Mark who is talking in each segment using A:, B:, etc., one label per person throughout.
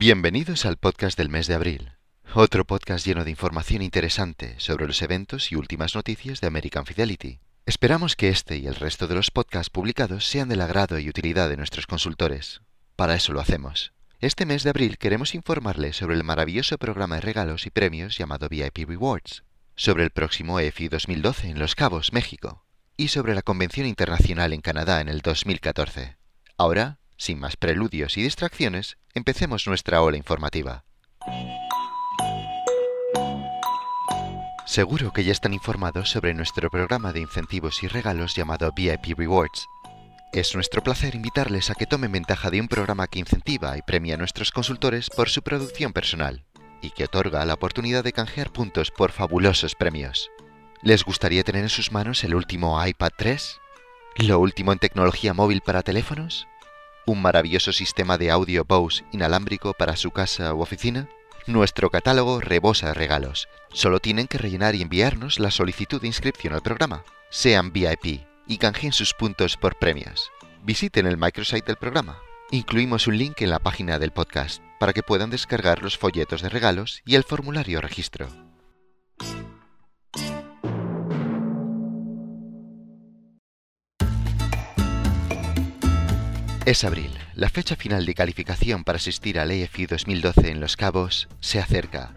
A: Bienvenidos al podcast del mes de abril, otro podcast lleno de información interesante sobre los eventos y últimas noticias de American Fidelity. Esperamos que este y el resto de los podcasts publicados sean del agrado y utilidad de nuestros consultores. Para eso lo hacemos. Este mes de abril queremos informarles sobre el maravilloso programa de regalos y premios llamado VIP Rewards, sobre el próximo EFI 2012 en Los Cabos, México, y sobre la Convención Internacional en Canadá en el 2014. Ahora, sin más preludios y distracciones, empecemos nuestra ola informativa. Seguro que ya están informados sobre nuestro programa de incentivos y regalos llamado VIP Rewards. Es nuestro placer invitarles a que tomen ventaja de un programa que incentiva y premia a nuestros consultores por su producción personal y que otorga la oportunidad de canjear puntos por fabulosos premios. ¿Les gustaría tener en sus manos el último iPad 3? ¿Lo último en tecnología móvil para teléfonos? ¿Un maravilloso sistema de audio Bose inalámbrico para su casa u oficina? Nuestro catálogo rebosa regalos. Solo tienen que rellenar y enviarnos la solicitud de inscripción al programa. Sean VIP y canjeen sus puntos por premios. Visiten el microsite del programa. Incluimos un link en la página del podcast para que puedan descargar los folletos de regalos y el formulario registro. Es abril. La fecha final de calificación para asistir al EFI 2012 en Los Cabos se acerca.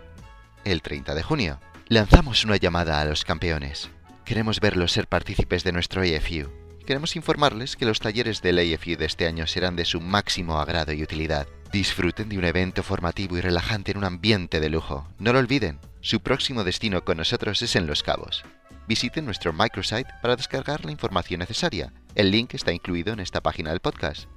A: El 30 de junio. Lanzamos una llamada a los campeones. Queremos verlos ser partícipes de nuestro EFU. Queremos informarles que los talleres del EFU de este año serán de su máximo agrado y utilidad. Disfruten de un evento formativo y relajante en un ambiente de lujo. No lo olviden, su próximo destino con nosotros es en Los Cabos. Visiten nuestro microsite para descargar la información necesaria. El link está incluido en esta página del podcast.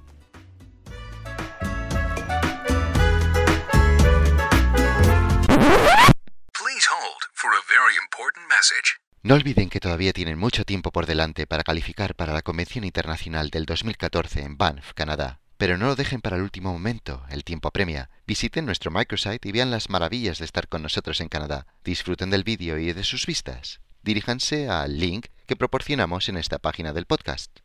A: No olviden que todavía tienen mucho tiempo por delante para calificar para la Convención Internacional del 2014 en Banff, Canadá. Pero no lo dejen para el último momento, el tiempo apremia. Visiten nuestro microsite y vean las maravillas de estar con nosotros en Canadá. Disfruten del vídeo y de sus vistas. Diríjanse al link que proporcionamos en esta página del podcast.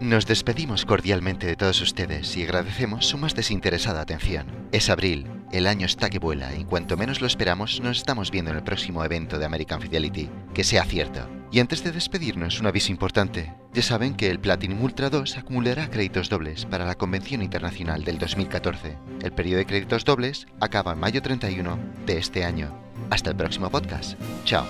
A: Nos despedimos cordialmente de todos ustedes y agradecemos su más desinteresada atención. Es abril, el año está que vuela y cuanto menos lo esperamos nos estamos viendo en el próximo evento de American Fidelity. Que sea cierto. Y antes de despedirnos, un aviso importante. Ya saben que el Platinum Ultra 2 acumulará créditos dobles para la Convención Internacional del 2014. El periodo de créditos dobles acaba en mayo 31 de este año. Hasta el próximo podcast. Chao.